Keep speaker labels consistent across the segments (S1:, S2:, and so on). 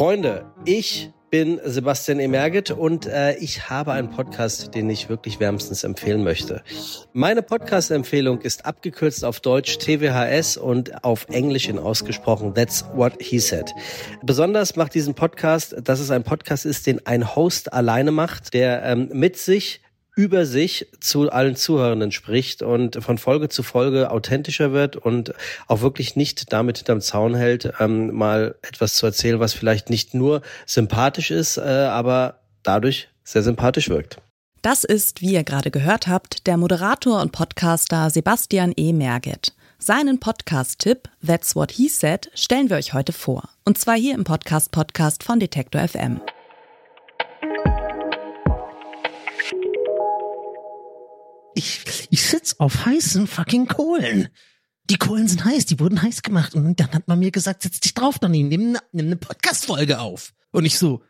S1: Freunde, ich bin Sebastian Emerget und äh, ich habe einen Podcast, den ich wirklich wärmstens empfehlen möchte. Meine Podcast-Empfehlung ist abgekürzt auf Deutsch TWHS und auf Englisch in ausgesprochen That's What He Said. Besonders macht diesen Podcast, dass es ein Podcast ist, den ein Host alleine macht, der ähm, mit sich über sich zu allen Zuhörenden spricht und von Folge zu Folge authentischer wird und auch wirklich nicht damit hinterm Zaun hält, ähm, mal etwas zu erzählen, was vielleicht nicht nur sympathisch ist, äh, aber dadurch sehr sympathisch wirkt.
S2: Das ist, wie ihr gerade gehört habt, der Moderator und Podcaster Sebastian E. Merget. Seinen Podcast-Tipp That's What He Said stellen wir euch heute vor. Und zwar hier im Podcast-Podcast von Detektor FM.
S3: Ich, ich sitz auf heißen fucking Kohlen. Die Kohlen sind heiß, die wurden heiß gemacht. Und dann hat man mir gesagt, setz dich drauf, Donny, nimm, nimm eine Podcast-Folge auf. Und ich so,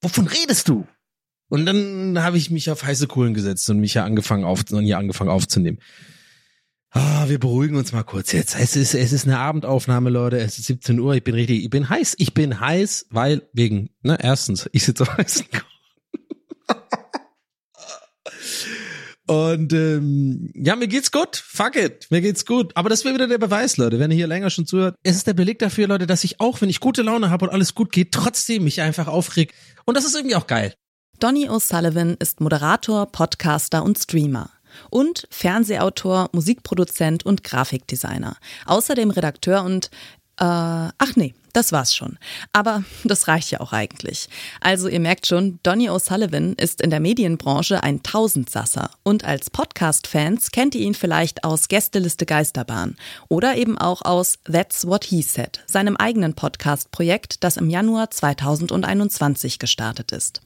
S3: wovon redest du? Und dann habe ich mich auf heiße Kohlen gesetzt und mich ja angefangen auf, hier angefangen aufzunehmen. Ah, wir beruhigen uns mal kurz jetzt. Es ist, es ist eine Abendaufnahme, Leute. Es ist 17 Uhr. Ich bin richtig, ich bin heiß. Ich bin heiß, weil wegen, ne, erstens, ich sitze auf heißen Kohlen. Und ähm, ja, mir geht's gut. Fuck it. Mir geht's gut. Aber das wäre wieder der Beweis, Leute, wenn ihr hier länger schon zuhört. Es ist der Beleg dafür, Leute, dass ich auch, wenn ich gute Laune habe und alles gut geht, trotzdem mich einfach aufreg. Und das ist irgendwie auch geil.
S2: Donny O'Sullivan ist Moderator, Podcaster und Streamer. Und Fernsehautor, Musikproduzent und Grafikdesigner. Außerdem Redakteur und äh, das war's schon. Aber das reicht ja auch eigentlich. Also ihr merkt schon, Donny O'Sullivan ist in der Medienbranche ein Tausendsasser. Und als Podcast-Fans kennt ihr ihn vielleicht aus Gästeliste Geisterbahn oder eben auch aus That's What He Said, seinem eigenen Podcast-Projekt, das im Januar 2021 gestartet ist.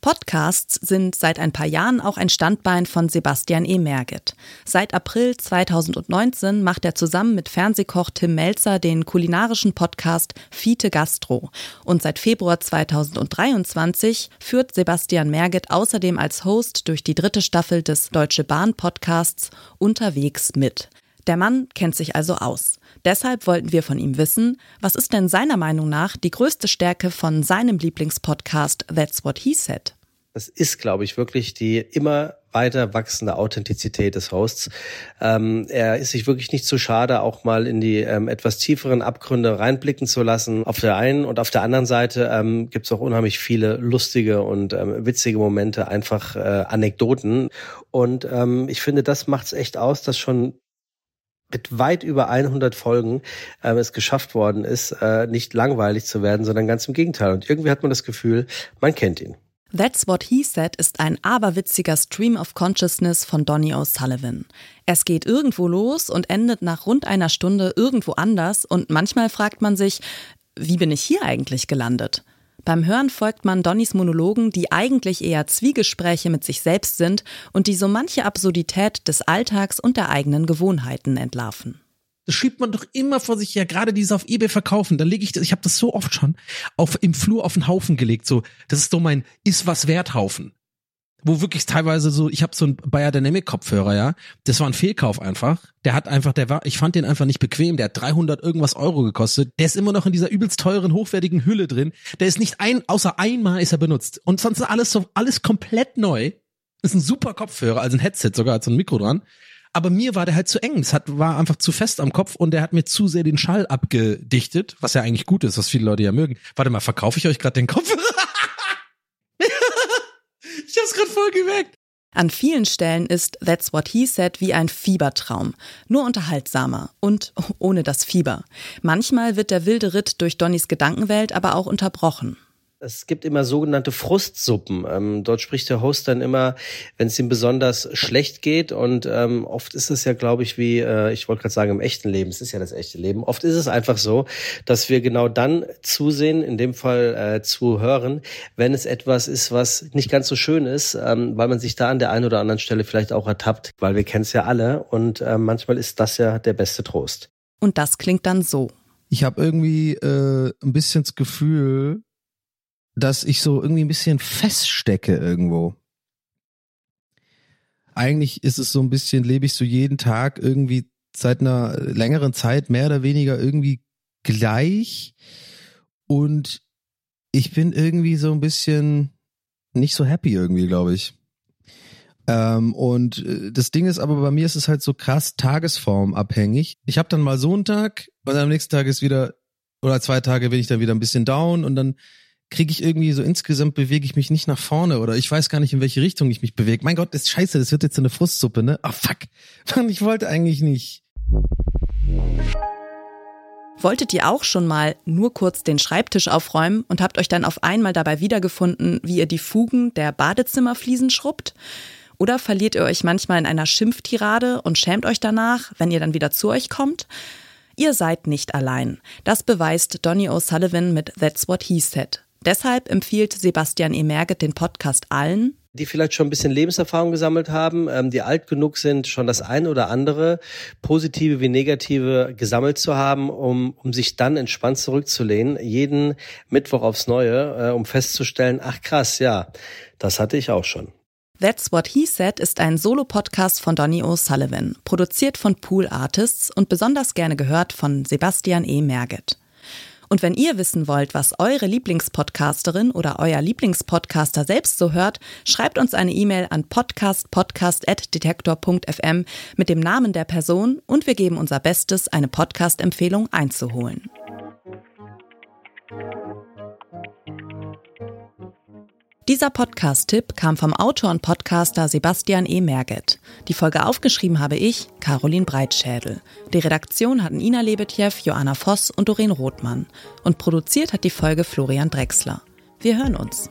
S2: Podcasts sind seit ein paar Jahren auch ein Standbein von Sebastian E. Merget. Seit April 2019 macht er zusammen mit Fernsehkoch Tim Melzer den kulinarischen Podcast Fiete Gastro. Und seit Februar 2023 führt Sebastian Merget außerdem als Host durch die dritte Staffel des Deutsche Bahn Podcasts Unterwegs mit. Der Mann kennt sich also aus. Deshalb wollten wir von ihm wissen, was ist denn seiner Meinung nach die größte Stärke von seinem Lieblingspodcast That's What He Said?
S1: Das ist, glaube ich, wirklich die immer weiter wachsende Authentizität des Hosts. Ähm, er ist sich wirklich nicht zu schade, auch mal in die ähm, etwas tieferen Abgründe reinblicken zu lassen. Auf der einen und auf der anderen Seite ähm, gibt es auch unheimlich viele lustige und ähm, witzige Momente, einfach äh, Anekdoten. Und ähm, ich finde, das macht es echt aus, dass schon mit weit über 100 Folgen äh, es geschafft worden ist, äh, nicht langweilig zu werden, sondern ganz im Gegenteil. Und irgendwie hat man das Gefühl, man kennt ihn.
S2: That's What He Said ist ein aberwitziger Stream of Consciousness von Donny O'Sullivan. Es geht irgendwo los und endet nach rund einer Stunde irgendwo anders und manchmal fragt man sich, wie bin ich hier eigentlich gelandet? Beim Hören folgt man Donnys Monologen, die eigentlich eher Zwiegespräche mit sich selbst sind und die so manche Absurdität des Alltags und der eigenen Gewohnheiten entlarven.
S3: Das schiebt man doch immer vor sich her, gerade dieses auf eBay verkaufen. Da lege ich das, ich habe das so oft schon auf im Flur auf den Haufen gelegt. So, das ist so mein ist was wert Haufen. Wo wirklich teilweise so, ich habe so einen Bayer Dynamic Kopfhörer, ja. Das war ein Fehlkauf einfach. Der hat einfach, der war, ich fand den einfach nicht bequem. Der hat 300 irgendwas Euro gekostet. Der ist immer noch in dieser übelst teuren, hochwertigen Hülle drin. Der ist nicht ein, außer einmal ist er benutzt. Und sonst ist alles so, alles komplett neu. Ist ein super Kopfhörer, also ein Headset sogar, hat so ein Mikro dran aber mir war der halt zu eng. Es hat, war einfach zu fest am Kopf und der hat mir zu sehr den Schall abgedichtet, was ja eigentlich gut ist, was viele Leute ja mögen. Warte mal, verkaufe ich euch gerade den Kopf? voll geweckt.
S2: An vielen Stellen ist That's What He Said wie ein Fiebertraum, nur unterhaltsamer und ohne das Fieber. Manchmal wird der wilde Ritt durch Donnys Gedankenwelt aber auch unterbrochen.
S1: Es gibt immer sogenannte Frustsuppen. Ähm, dort spricht der Host dann immer, wenn es ihm besonders schlecht geht. Und ähm, oft ist es ja, glaube ich, wie, äh, ich wollte gerade sagen, im echten Leben. Es ist ja das echte Leben. Oft ist es einfach so, dass wir genau dann zusehen, in dem Fall äh, zuhören, wenn es etwas ist, was nicht ganz so schön ist, ähm, weil man sich da an der einen oder anderen Stelle vielleicht auch ertappt, weil wir kennen es ja alle. Und äh, manchmal ist das ja der beste Trost.
S2: Und das klingt dann so.
S3: Ich habe irgendwie äh, ein bisschen das Gefühl, dass ich so irgendwie ein bisschen feststecke irgendwo. Eigentlich ist es so ein bisschen, lebe ich so jeden Tag irgendwie seit einer längeren Zeit mehr oder weniger irgendwie gleich und ich bin irgendwie so ein bisschen nicht so happy irgendwie, glaube ich. Ähm, und äh, das Ding ist aber bei mir ist es halt so krass tagesformabhängig. Ich habe dann mal so einen Tag und am nächsten Tag ist wieder oder zwei Tage bin ich dann wieder ein bisschen down und dann kriege ich irgendwie so insgesamt bewege ich mich nicht nach vorne oder ich weiß gar nicht in welche Richtung ich mich bewege. Mein Gott, ist scheiße, das wird jetzt eine Frustsuppe, ne? Ah oh, fuck. Mann, ich wollte eigentlich nicht.
S2: Wolltet ihr auch schon mal nur kurz den Schreibtisch aufräumen und habt euch dann auf einmal dabei wiedergefunden, wie ihr die Fugen der Badezimmerfliesen schrubbt? Oder verliert ihr euch manchmal in einer Schimpftirade und schämt euch danach, wenn ihr dann wieder zu euch kommt? Ihr seid nicht allein. Das beweist Donny O'Sullivan mit That's What He Said. Deshalb empfiehlt Sebastian E. Merget den Podcast allen,
S1: die vielleicht schon ein bisschen Lebenserfahrung gesammelt haben, ähm, die alt genug sind, schon das eine oder andere, positive wie negative, gesammelt zu haben, um, um sich dann entspannt zurückzulehnen, jeden Mittwoch aufs Neue, äh, um festzustellen, ach krass, ja, das hatte ich auch schon.
S2: That's What He Said ist ein Solo-Podcast von Donny O'Sullivan, produziert von Pool Artists und besonders gerne gehört von Sebastian E. Merget. Und wenn ihr wissen wollt, was eure Lieblingspodcasterin oder euer Lieblingspodcaster selbst so hört, schreibt uns eine E-Mail an podcastpodcast.detektor.fm mit dem Namen der Person und wir geben unser Bestes, eine Podcast-Empfehlung einzuholen. Dieser Podcast-Tipp kam vom Autor und Podcaster Sebastian E. Merget. Die Folge aufgeschrieben habe ich, Caroline Breitschädel. Die Redaktion hatten Ina Lebetjew, Joanna Voss und Doreen Rothmann. Und produziert hat die Folge Florian Drexler. Wir hören uns.